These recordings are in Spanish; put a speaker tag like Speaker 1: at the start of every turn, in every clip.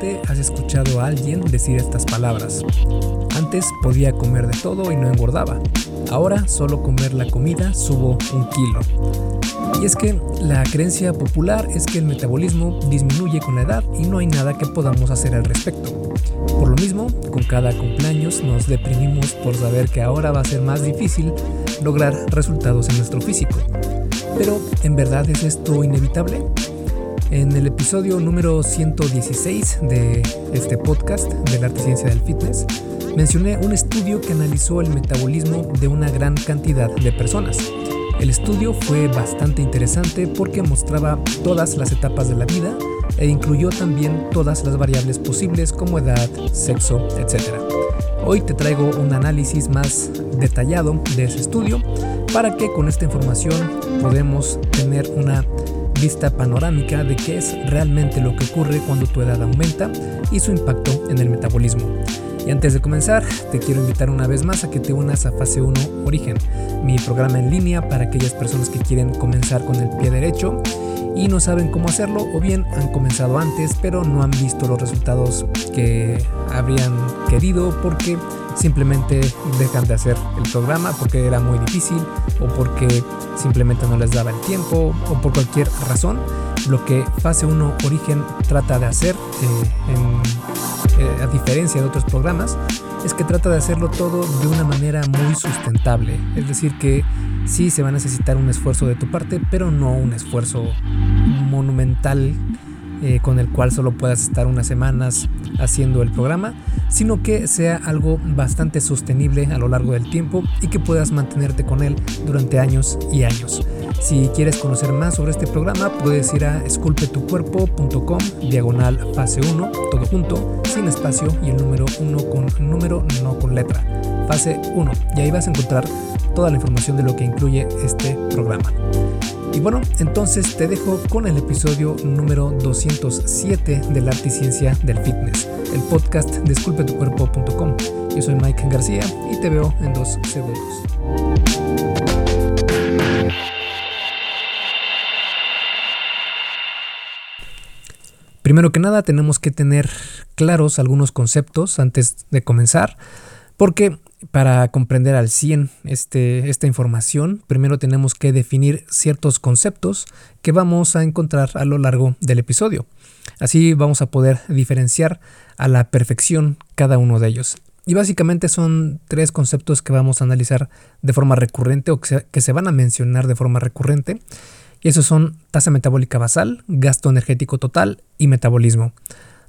Speaker 1: Has escuchado a alguien decir estas palabras. Antes podía comer de todo y no engordaba. Ahora solo comer la comida subo un kilo. Y es que la creencia popular es que el metabolismo disminuye con la edad y no hay nada que podamos hacer al respecto. Por lo mismo, con cada cumpleaños nos deprimimos por saber que ahora va a ser más difícil lograr resultados en nuestro físico. Pero, ¿en verdad es esto inevitable? En el episodio número 116 de este podcast de la arte ciencia del fitness, mencioné un estudio que analizó el metabolismo de una gran cantidad de personas. El estudio fue bastante interesante porque mostraba todas las etapas de la vida e incluyó también todas las variables posibles como edad, sexo, etc. Hoy te traigo un análisis más detallado de ese estudio para que con esta información podemos tener una vista panorámica de qué es realmente lo que ocurre cuando tu edad aumenta y su impacto en el metabolismo. Y antes de comenzar, te quiero invitar una vez más a que te unas a Fase 1 Origen, mi programa en línea para aquellas personas que quieren comenzar con el pie derecho y no saben cómo hacerlo o bien han comenzado antes pero no han visto los resultados que habrían querido porque simplemente dejan de hacer el programa porque era muy difícil o porque simplemente no les daba el tiempo o por cualquier razón. Lo que Fase 1 Origen trata de hacer, eh, eh, a diferencia de otros programas, es que trata de hacerlo todo de una manera muy sustentable. Es decir, que sí se va a necesitar un esfuerzo de tu parte, pero no un esfuerzo monumental eh, con el cual solo puedas estar unas semanas haciendo el programa, sino que sea algo bastante sostenible a lo largo del tiempo y que puedas mantenerte con él durante años y años. Si quieres conocer más sobre este programa, puedes ir a esculpetucuerpo.com, diagonal fase 1, todo junto, sin espacio y el número 1 con número, no con letra. Fase 1, y ahí vas a encontrar toda la información de lo que incluye este programa. Y bueno, entonces te dejo con el episodio número 207 de la arte y ciencia del fitness, el podcast de esculpetucuerpo.com. Yo soy Mike García y te veo en dos segundos. Primero que nada tenemos que tener claros algunos conceptos antes de comenzar, porque para comprender al 100 este, esta información, primero tenemos que definir ciertos conceptos que vamos a encontrar a lo largo del episodio. Así vamos a poder diferenciar a la perfección cada uno de ellos. Y básicamente son tres conceptos que vamos a analizar de forma recurrente o que se, van a mencionar de forma recurrente. Y esos son tasa metabólica basal, gasto energético total y metabolismo.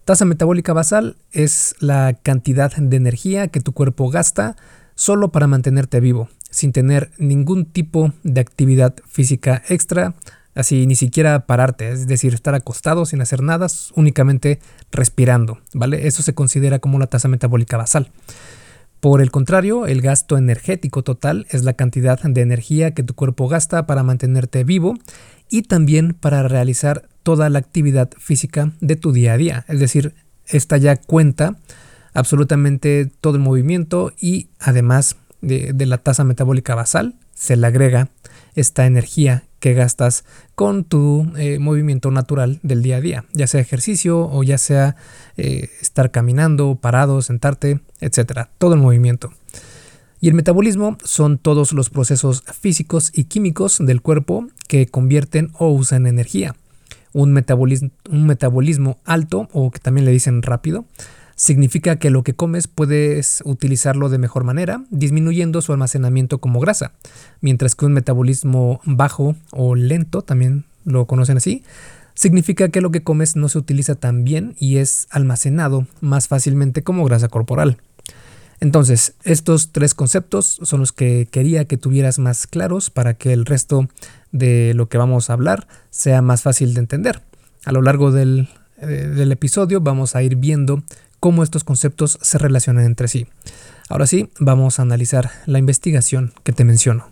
Speaker 1: Tasa metabólica basal es la cantidad de energía que tu cuerpo gasta solo para mantenerte vivo, sin tener ningún tipo de actividad física extra, así ni siquiera pararte, es decir, estar acostado sin hacer nada, únicamente respirando, ¿vale? Eso se considera como la tasa metabólica basal. Por el contrario, el gasto energético total es la cantidad de energía que tu cuerpo gasta para mantenerte vivo y también para realizar toda la actividad física de tu día a día. Es decir, esta ya cuenta absolutamente todo el movimiento y además de, la tasa metabólica basal se le agrega esta energía que gastas con tu eh, movimiento natural del día a día, ya sea ejercicio o ya sea eh, estar caminando, parado, sentarte, etcétera, todo el movimiento. Y el metabolismo son todos los procesos físicos y químicos del cuerpo que convierten o usan energía. Un metabolismo, alto, o que también le dicen rápido, significa que lo que comes puedes utilizarlo de mejor manera, disminuyendo su almacenamiento como grasa, mientras que un metabolismo bajo o lento, también lo conocen así, significa que lo que comes no se utiliza tan bien y es almacenado más fácilmente como grasa corporal. Entonces, estos tres conceptos son los que quería que tuvieras más claros para que el resto de lo que vamos a hablar sea más fácil de entender. A lo largo del, eh, episodio vamos a ir viendo cómo estos conceptos se relacionan entre sí. Ahora sí, vamos a analizar la investigación que te menciono.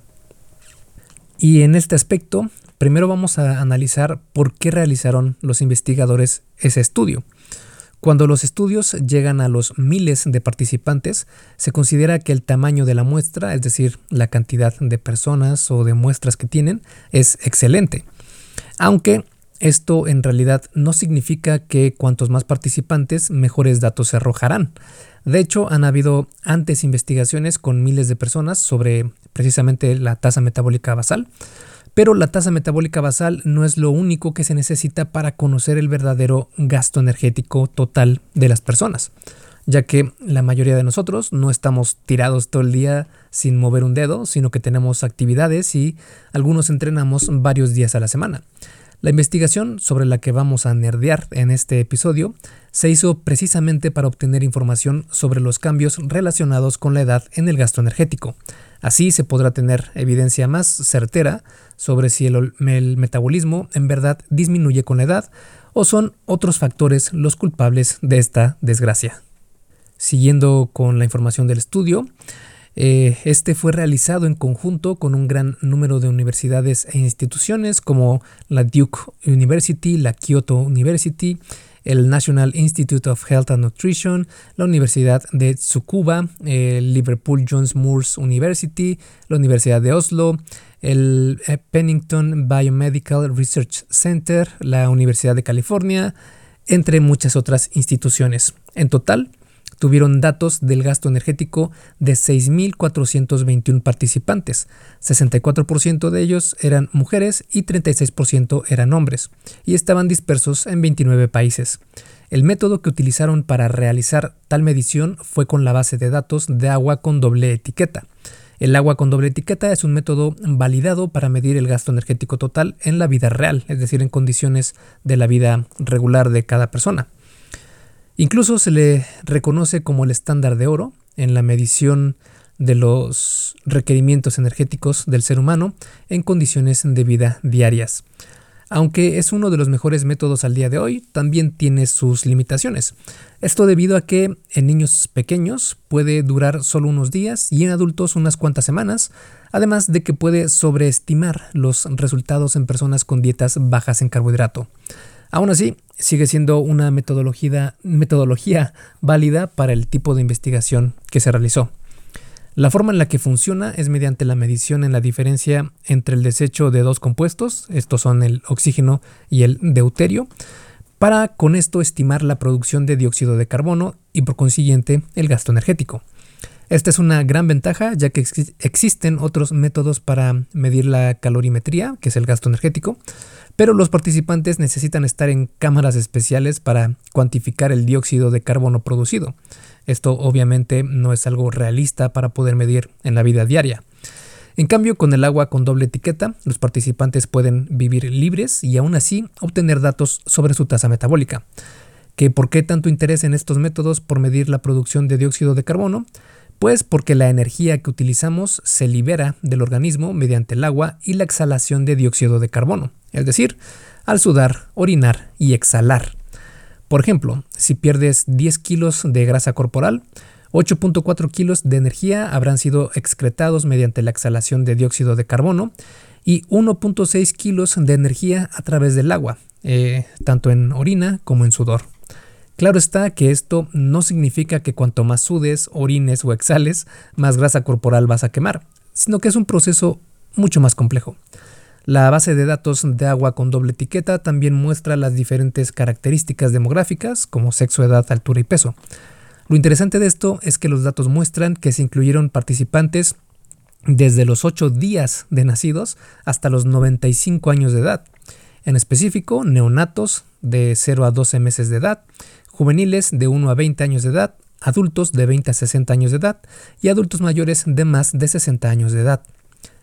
Speaker 1: Y en este aspecto, primero vamos a analizar por qué realizaron los investigadores ese estudio. Cuando los estudios llegan a los miles de participantes, se considera que el tamaño de la muestra, es decir, la cantidad de personas o de muestras que tienen, es excelente. Aunque esto en realidad no significa que cuantos más participantes, mejores datos se arrojarán. De hecho, han habido antes investigaciones con miles de personas sobre precisamente la tasa metabólica basal, pero la tasa metabólica basal no es lo único que se necesita para conocer el verdadero gasto energético total de las personas, ya que la mayoría de nosotros no estamos tirados todo el día sin mover un dedo, sino que tenemos actividades y algunos entrenamos varios días a la semana. La investigación sobre la que vamos a nerdear en este episodio se hizo precisamente para obtener información sobre los cambios relacionados con la edad en el gasto energético. Así se podrá tener evidencia más certera sobre si el, metabolismo en verdad disminuye con la edad o son otros factores los culpables de esta desgracia. Siguiendo con la información del estudio, eh, este fue realizado en conjunto con un gran número de universidades e instituciones como la Duke University, la Kyoto University, el National Institute of Health and Nutrition, la Universidad de Tsukuba, el Liverpool Jones Moores University, la Universidad de Oslo, el eh, Pennington Biomedical Research Center, la Universidad de California, entre muchas otras instituciones. En total, tuvieron datos del gasto energético de 6.421 participantes. 64% de ellos eran mujeres y 36% eran hombres, y estaban dispersos en 29 países. El método que utilizaron para realizar tal medición fue con la base de datos de agua con doble etiqueta. El agua con doble etiqueta es un método validado para medir el gasto energético total en la vida real, es decir, en condiciones de la vida regular de cada persona. Incluso se le reconoce como el estándar de oro en la medición de los requerimientos energéticos del ser humano en condiciones de vida diarias. Aunque es uno de los mejores métodos al día de hoy, también tiene sus limitaciones. Esto debido a que en niños pequeños puede durar solo unos días y en adultos unas cuantas semanas, además de que puede sobreestimar los resultados en personas con dietas bajas en carbohidrato. Aún así, sigue siendo una metodología, válida para el tipo de investigación que se realizó. La forma en la que funciona es mediante la medición en la diferencia entre el desecho de dos compuestos, estos son el oxígeno y el deuterio, para con esto estimar la producción de dióxido de carbono y por consiguiente el gasto energético. Esta es una gran ventaja ya que existen otros métodos para medir la calorimetría, que es el gasto energético, pero los participantes necesitan estar en cámaras especiales para cuantificar el dióxido de carbono producido. Esto obviamente no es algo realista para poder medir en la vida diaria. En cambio, con el agua con doble etiqueta, los participantes pueden vivir libres y aún así obtener datos sobre su tasa metabólica. ¿Que ¿Por qué tanto interés en estos métodos por medir la producción de dióxido de carbono? Pues porque la energía que utilizamos se libera del organismo mediante el agua y la exhalación de dióxido de carbono es decir, al sudar, orinar y exhalar. Por ejemplo, si pierdes 10 kilos de grasa corporal, 8.4 kilos de energía habrán sido excretados mediante la exhalación de dióxido de carbono y 1.6 kilos de energía a través del agua, eh, tanto en orina como en sudor. Claro está que esto no significa que cuanto más sudes, orines o exhales, más grasa corporal vas a quemar, sino que es un proceso mucho más complejo. La base de datos de agua con doble etiqueta también muestra las diferentes características demográficas como sexo, edad, altura y peso. Lo interesante de esto es que los datos muestran que se incluyeron participantes desde los 8 días de nacidos hasta los 95 años de edad. En específico, neonatos de 0 a 12 meses de edad, juveniles de 1 a 20 años de edad, adultos de 20 a 60 años de edad y adultos mayores de más de 60 años de edad.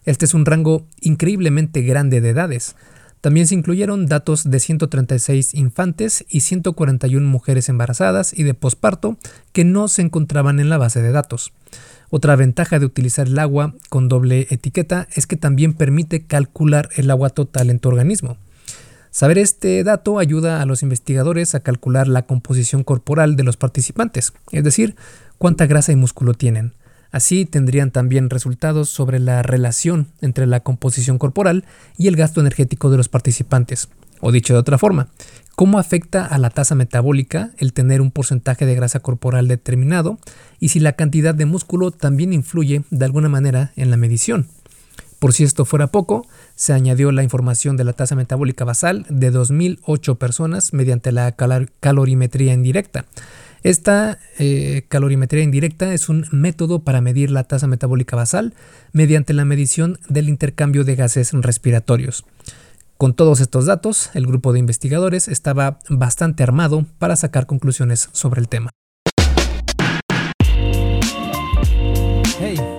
Speaker 1: Este es un rango increíblemente grande de edades. También se incluyeron datos de 136 infantes y 141 mujeres embarazadas y de posparto que no se encontraban en la base de datos. Otra ventaja de utilizar el agua con doble etiqueta es que también permite calcular el agua total en tu organismo. Saber este dato ayuda a los investigadores a calcular la composición corporal de los participantes, es decir, cuánta grasa y músculo tienen. Así tendrían también resultados sobre la relación entre la composición corporal y el gasto energético de los participantes. O dicho de otra forma, cómo afecta a la tasa metabólica el tener un porcentaje de grasa corporal determinado y si la cantidad de músculo también influye de alguna manera en la medición. Por si esto fuera poco, se añadió la información de la tasa metabólica basal de 2.008 personas mediante la calorimetría indirecta. Esta eh, calorimetría indirecta es un método para medir la tasa metabólica basal mediante la medición del intercambio de gases respiratorios. Con todos estos datos, el grupo de investigadores estaba bastante armado para sacar conclusiones sobre el tema. Hey,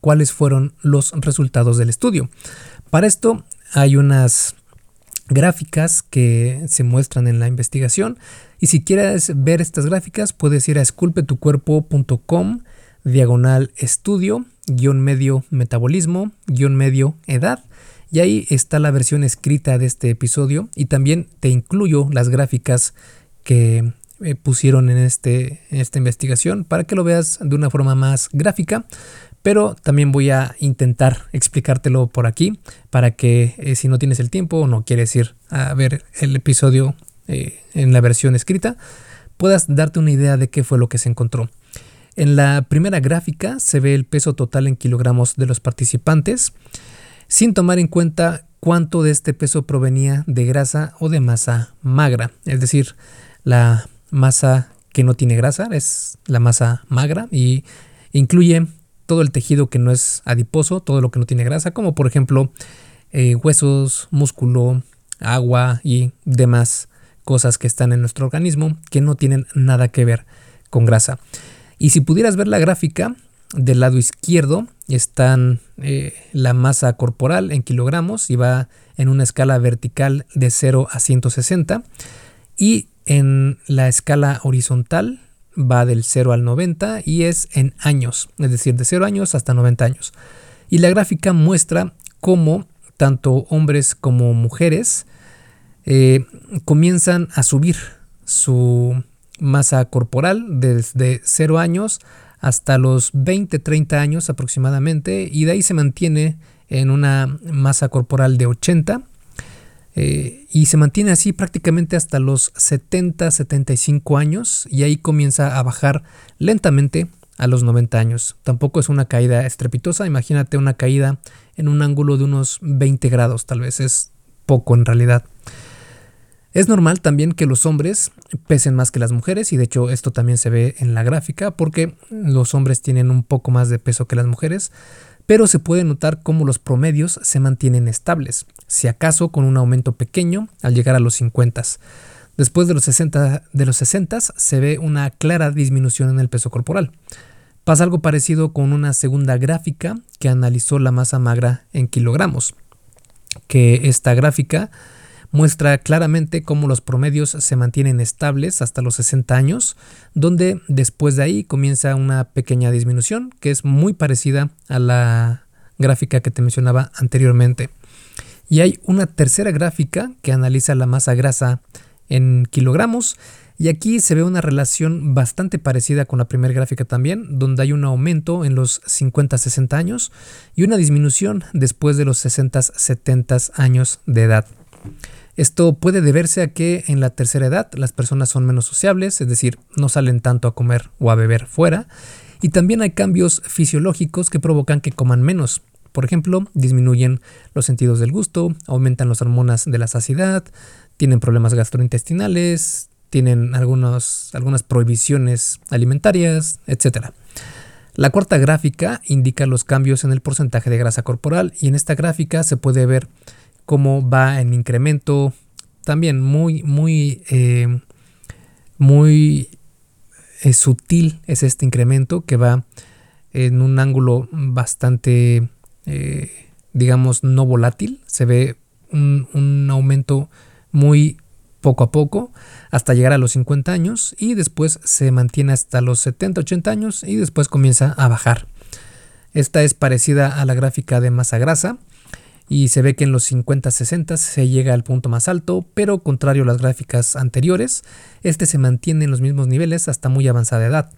Speaker 1: cuáles fueron los resultados del estudio. Para esto hay unas gráficas que se muestran en la investigación y si quieres ver estas gráficas puedes ir a esculpetucuerpo.com diagonal estudio guion medio metabolismo guion medio edad y ahí está la versión escrita de este episodio y también te incluyo las gráficas que eh, pusieron en, este, en esta investigación para que lo veas de una forma más gráfica pero también voy a intentar explicártelo por aquí para que eh, si no tienes el tiempo o no quieres ir a ver el episodio eh, en la versión escrita, puedas darte una idea de qué fue lo que se encontró. En la primera gráfica se ve el peso total en kilogramos de los participantes, sin tomar en cuenta cuánto de este peso provenía de grasa o de masa magra, es decir, la masa que no tiene grasa es la masa magra y incluye todo el tejido que no es adiposo, todo lo que no tiene grasa, como por ejemplo eh, huesos, músculo, agua y demás cosas que están en nuestro organismo que no tienen nada que ver con grasa. Y si pudieras ver la gráfica, del lado izquierdo están eh, la masa corporal en kilogramos y va en una escala vertical de 0 a 160 y en la escala horizontal va del 0 al 90 y es en años, es decir, de 0 años hasta 90 años. Y la gráfica muestra cómo tanto hombres como mujeres eh, comienzan a subir su masa corporal desde 0 años hasta los 20-30 años aproximadamente y de ahí se mantiene en una masa corporal de 80 eh, y se mantiene así prácticamente hasta los 70-75 años y ahí comienza a bajar lentamente a los 90 años. Tampoco es una caída estrepitosa, imagínate una caída en un ángulo de unos 20 grados, tal vez es poco en realidad. Es normal también que los hombres pesen más que las mujeres y de hecho esto también se ve en la gráfica porque los hombres tienen un poco más de peso que las mujeres, pero se puede notar cómo los promedios se mantienen estables, si acaso con un aumento pequeño al llegar a los 50. Después de los 60, de los 60 se ve una clara disminución en el peso corporal. Pasa algo parecido con una segunda gráfica que analizó la masa magra en kilogramos, que esta gráfica muestra claramente cómo los promedios se mantienen estables hasta los 60 años, donde después de ahí comienza una pequeña disminución que es muy parecida a la gráfica que te mencionaba anteriormente. Y hay una tercera gráfica que analiza la masa grasa en kilogramos y aquí se ve una relación bastante parecida con la primera gráfica también, donde hay un aumento en los 50-60 años y una disminución después de los 60-70 años de edad. Esto puede deberse a que en la tercera edad las personas son menos sociables, es decir, no salen tanto a comer o a beber fuera, y también hay cambios fisiológicos que provocan que coman menos. Por ejemplo, disminuyen los sentidos del gusto, aumentan las hormonas de la saciedad, tienen problemas gastrointestinales, tienen algunas prohibiciones alimentarias, etc. La cuarta gráfica indica los cambios en el porcentaje de grasa corporal y en esta gráfica se puede ver cómo va en incremento también muy, muy, eh, muy eh, sutil es este incremento que va en un ángulo bastante, digamos, no volátil. Se ve un, un aumento muy poco a poco hasta llegar a los 50 años y después se mantiene hasta los 70, 80 años y después comienza a bajar. Esta es parecida a la gráfica de masa grasa y se ve que en los 50, 60 se llega al punto más alto, pero contrario a las gráficas anteriores, este se mantiene en los mismos niveles hasta muy avanzada edad.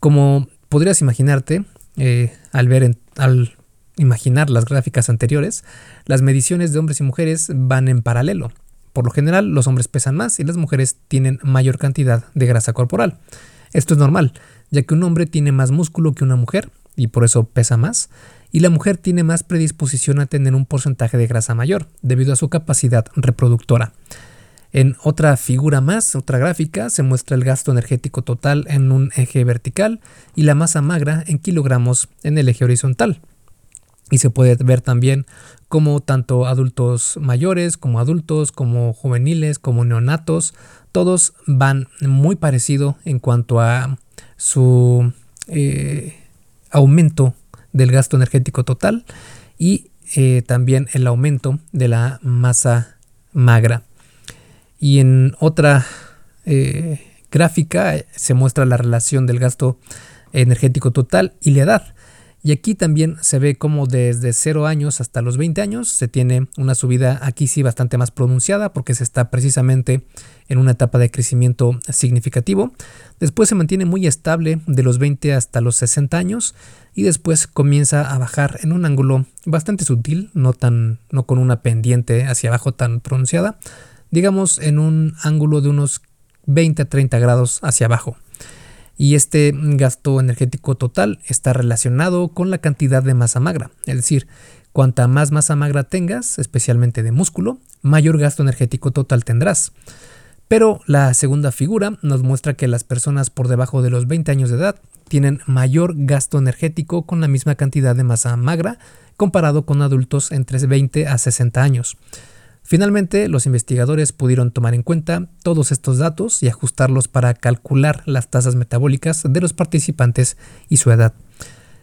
Speaker 1: Como podrías imaginarte, eh, al ver al imaginar las gráficas anteriores, las mediciones de hombres y mujeres van en paralelo. Por lo general, los hombres pesan más y las mujeres tienen mayor cantidad de grasa corporal. Esto es normal, ya que un hombre tiene más músculo que una mujer y por eso pesa más, y la mujer tiene más predisposición a tener un porcentaje de grasa mayor, debido a su capacidad reproductora. En otra figura más, otra gráfica, se muestra el gasto energético total en un eje vertical y la masa magra en kilogramos en el eje horizontal. Y se puede ver también cómo tanto adultos mayores como adultos, como juveniles, como neonatos, todos van muy parecido en cuanto a su eh, aumento del gasto energético total y eh, también el aumento de la masa magra. Y en otra eh, gráfica se muestra la relación del gasto energético total y la edad. Y aquí también se ve como desde 0 años hasta los 20 años se tiene una subida aquí sí bastante más pronunciada porque se está precisamente en una etapa de crecimiento significativo. Después se mantiene muy estable de los 20 hasta los 60 años y después comienza a bajar en un ángulo bastante sutil, no tan no con una pendiente hacia abajo tan pronunciada, digamos en un ángulo de unos 20 a 30 grados hacia abajo y este gasto energético total está relacionado con la cantidad de masa magra, es decir, cuanta más masa magra tengas, especialmente de músculo, mayor gasto energético total tendrás. Pero la segunda figura nos muestra que las personas por debajo de los 20 años de edad tienen mayor gasto energético con la misma cantidad de masa magra comparado con adultos entre 20 a 60 años. Finalmente, los investigadores pudieron tomar en cuenta todos estos datos y ajustarlos para calcular las tasas metabólicas de los participantes y su edad.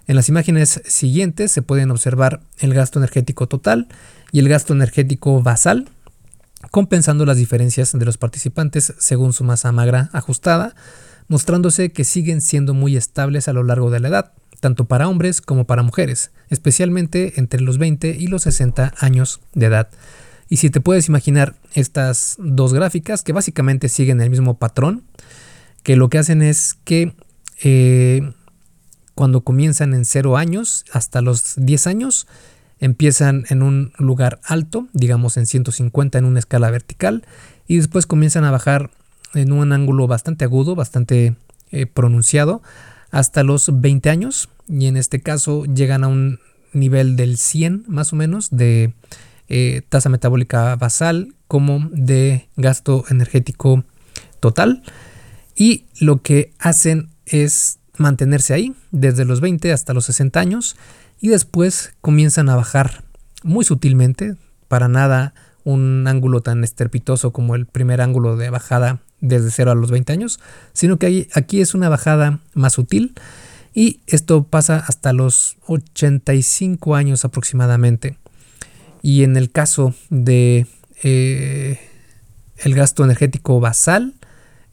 Speaker 1: En las imágenes siguientes se pueden observar el gasto energético total y el gasto energético basal, compensando las diferencias de los participantes según su masa magra ajustada, mostrándose que siguen siendo muy estables a lo largo de la edad, tanto para hombres como para mujeres, especialmente entre los 20 y los 60 años de edad. Y si te puedes imaginar estas dos gráficas que básicamente siguen el mismo patrón, que lo que hacen es que eh, cuando comienzan en 0 años hasta los 10 años, empiezan en un lugar alto, digamos en 150 en una escala vertical, y después comienzan a bajar en un ángulo bastante agudo, bastante eh, pronunciado, hasta los 20 años, y en este caso llegan a un nivel del 100 más o menos de eh, tasa metabólica basal como de gasto energético total. Y lo que hacen es mantenerse ahí desde los 20 hasta los 60 años y después comienzan a bajar muy sutilmente, para nada un ángulo tan estrepitoso como el primer ángulo de bajada desde 0 a los 20 años, sino que aquí es una bajada más sutil y esto pasa hasta los 85 años aproximadamente. Y en el caso de eh, el gasto energético basal,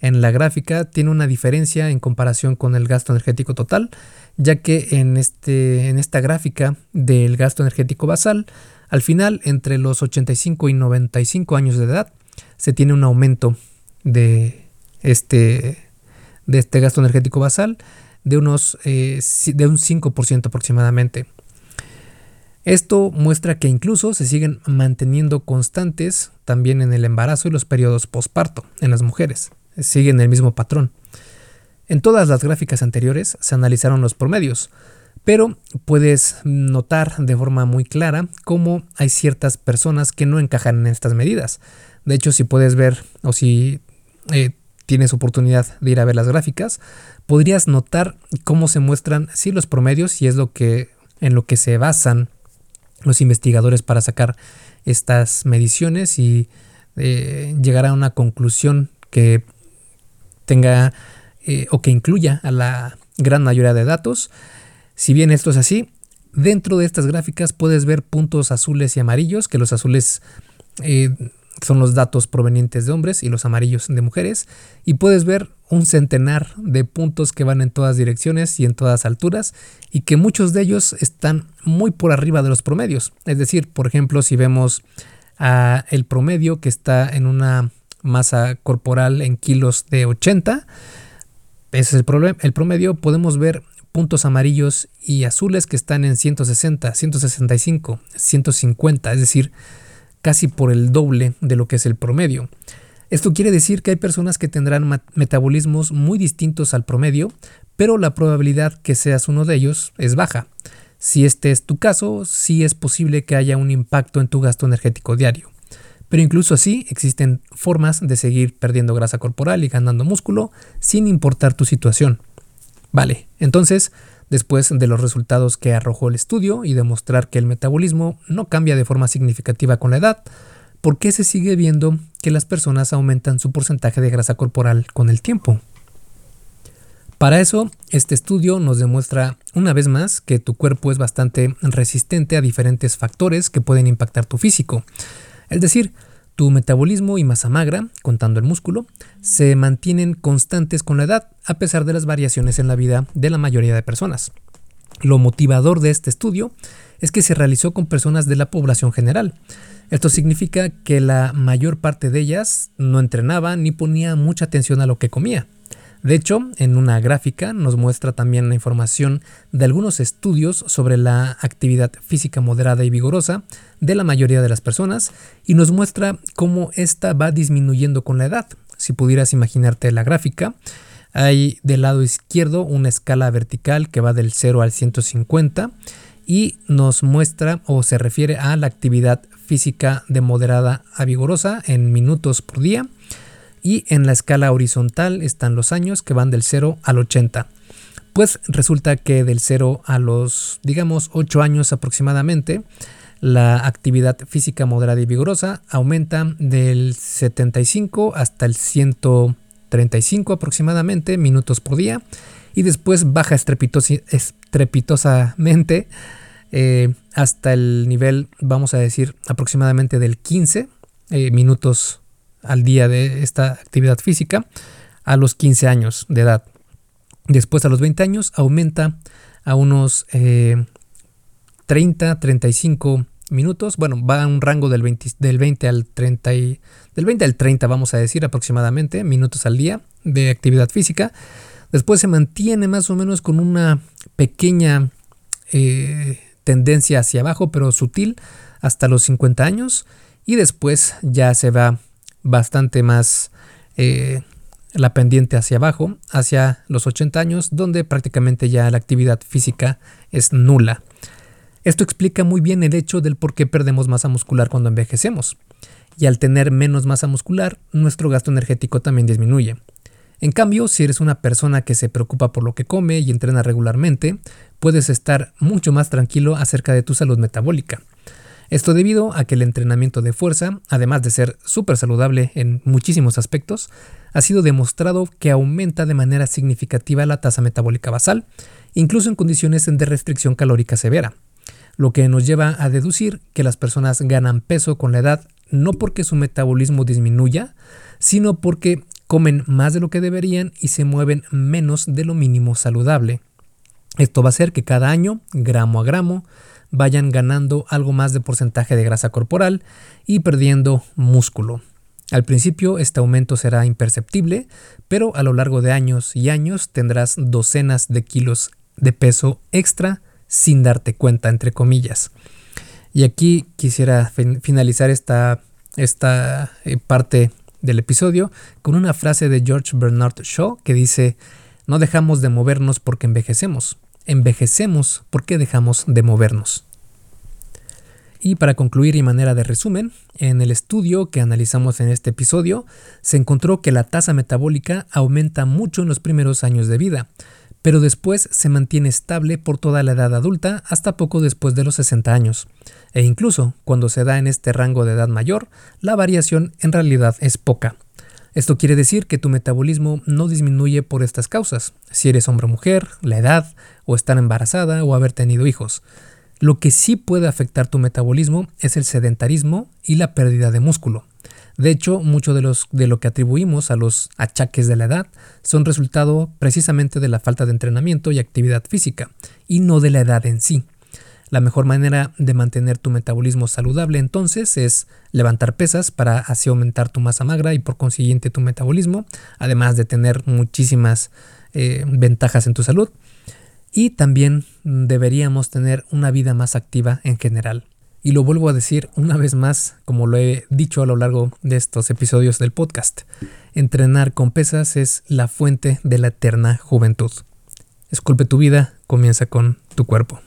Speaker 1: en la gráfica tiene una diferencia en comparación con el gasto energético total, ya que en, este, en esta gráfica del gasto energético basal, al final, entre los 85 y 95 años de edad, se tiene un aumento de este, de este gasto energético basal de, unos, eh, de un 5% aproximadamente. Esto muestra que incluso se siguen manteniendo constantes también en el embarazo y los periodos posparto en las mujeres. Siguen el mismo patrón. En todas las gráficas anteriores se analizaron los promedios, pero puedes notar de forma muy clara cómo hay ciertas personas que no encajan en estas medidas. De hecho, si puedes ver o si eh, tienes oportunidad de ir a ver las gráficas, podrías notar cómo se muestran sí los promedios y es lo que en lo que se basan los investigadores para sacar estas mediciones y eh, llegar a una conclusión que tenga eh, o que incluya a la gran mayoría de datos. Si bien esto es así, dentro de estas gráficas puedes ver puntos azules y amarillos, que los azules eh, son los datos provenientes de hombres y los amarillos de mujeres, y puedes ver un centenar de puntos que van en todas direcciones y en todas alturas, y que muchos de ellos están muy por arriba de los promedios. Es decir, por ejemplo, si vemos a el promedio que está en una masa corporal en kilos de 80, ese es el, el promedio, podemos ver puntos amarillos y azules que están en 160, 165, 150, es decir, casi por el doble de lo que es el promedio. Esto quiere decir que hay personas que tendrán metabolismos muy distintos al promedio, pero la probabilidad que seas uno de ellos es baja. Si este es tu caso, sí es posible que haya un impacto en tu gasto energético diario. Pero incluso así existen formas de seguir perdiendo grasa corporal y ganando músculo sin importar tu situación. Vale, entonces después de los resultados que arrojó el estudio y demostrar que el metabolismo no cambia de forma significativa con la edad, ¿por qué se sigue viendo que las personas aumentan su porcentaje de grasa corporal con el tiempo? Para eso, este estudio nos demuestra una vez más que tu cuerpo es bastante resistente a diferentes factores que pueden impactar tu físico. Es decir, tu metabolismo y masa magra, contando el músculo, se mantienen constantes con la edad a pesar de las variaciones en la vida de la mayoría de personas. Lo motivador de este estudio es que se realizó con personas de la población general. Esto significa que la mayor parte de ellas no entrenaba ni ponía mucha atención a lo que comía. De hecho, en una gráfica nos muestra también la información de algunos estudios sobre la actividad física moderada y vigorosa de la mayoría de las personas y nos muestra cómo esta va disminuyendo con la edad. Si pudieras imaginarte la gráfica, hay del lado izquierdo una escala vertical que va del 0 al 150 y nos muestra o se refiere a la actividad física de moderada a vigorosa en minutos por día y en la escala horizontal están los años que van del 0 al 80. Pues resulta que del 0 a los, digamos, 8 años aproximadamente, la actividad física moderada y vigorosa aumenta del 75 hasta el 135 aproximadamente minutos por día y después baja estrepitosamente eh, hasta el nivel, vamos a decir, aproximadamente del 15 eh, minutos al día de esta actividad física a los 15 años de edad. Después a los 20 años aumenta a unos 30, eh, 35 minutos. Bueno, va a un rango del 20, del 20 al 30 del 20 al 30 vamos a decir aproximadamente minutos al día de actividad física. Después se mantiene más o menos con una pequeña eh, tendencia hacia abajo, pero sutil, hasta los 50 años. Y después ya se va bastante más eh, la pendiente hacia abajo, hacia los 80 años, donde prácticamente ya la actividad física es nula. Esto explica muy bien el hecho del por qué perdemos masa muscular cuando envejecemos. Y al tener menos masa muscular, nuestro gasto energético también disminuye. En cambio, si eres una persona que se preocupa por lo que come y entrena regularmente, puedes estar mucho más tranquilo acerca de tu salud metabólica. Esto debido a que el entrenamiento de fuerza, además de ser súper saludable en muchísimos aspectos, ha sido demostrado que aumenta de manera significativa la tasa metabólica basal, incluso en condiciones de restricción calórica severa, lo que nos lleva a deducir que las personas ganan peso con la edad no porque su metabolismo disminuya, sino porque comen más de lo que deberían y se mueven menos de lo mínimo saludable. Esto va a hacer que cada año, gramo a gramo, vayan ganando algo más de porcentaje de grasa corporal y perdiendo músculo. Al principio este aumento será imperceptible, pero a lo largo de años y años tendrás docenas de kilos de peso extra sin darte cuenta, entre comillas. Y aquí quisiera finalizar esta, esta eh, parte del episodio con una frase de George Bernard Shaw que dice, no dejamos de movernos porque envejecemos, envejecemos porque dejamos de movernos. Y para concluir y manera de resumen, en el estudio que analizamos en este episodio, se encontró que la tasa metabólica aumenta mucho en los primeros años de vida, pero después se mantiene estable por toda la edad adulta hasta poco después de los 60 años. E incluso cuando se da en este rango de edad mayor, la variación en realidad es poca. Esto quiere decir que tu metabolismo no disminuye por estas causas, si eres hombre o mujer, la edad, o estar embarazada o haber tenido hijos. Lo que sí puede afectar tu metabolismo es el sedentarismo y la pérdida de músculo. De hecho, mucho de, de lo que atribuimos a los achaques de la edad son resultado precisamente de la falta de entrenamiento y actividad física, y no de la edad en sí. La mejor manera de mantener tu metabolismo saludable entonces es levantar pesas para así aumentar tu masa magra y por consiguiente tu metabolismo, además de tener muchísimas eh, ventajas en tu salud. Y también deberíamos tener una vida más activa en general. Y lo vuelvo a decir una vez más, como lo he dicho a lo largo de estos episodios del podcast. Entrenar con pesas es la fuente de la eterna juventud. Esculpe tu vida, comienza con tu cuerpo.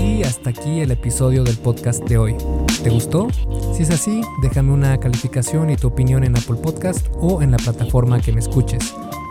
Speaker 1: Y hasta aquí el episodio del podcast de hoy. ¿Te gustó? Si es así, déjame una calificación y tu opinión en Apple Podcast o en la plataforma que me escuches.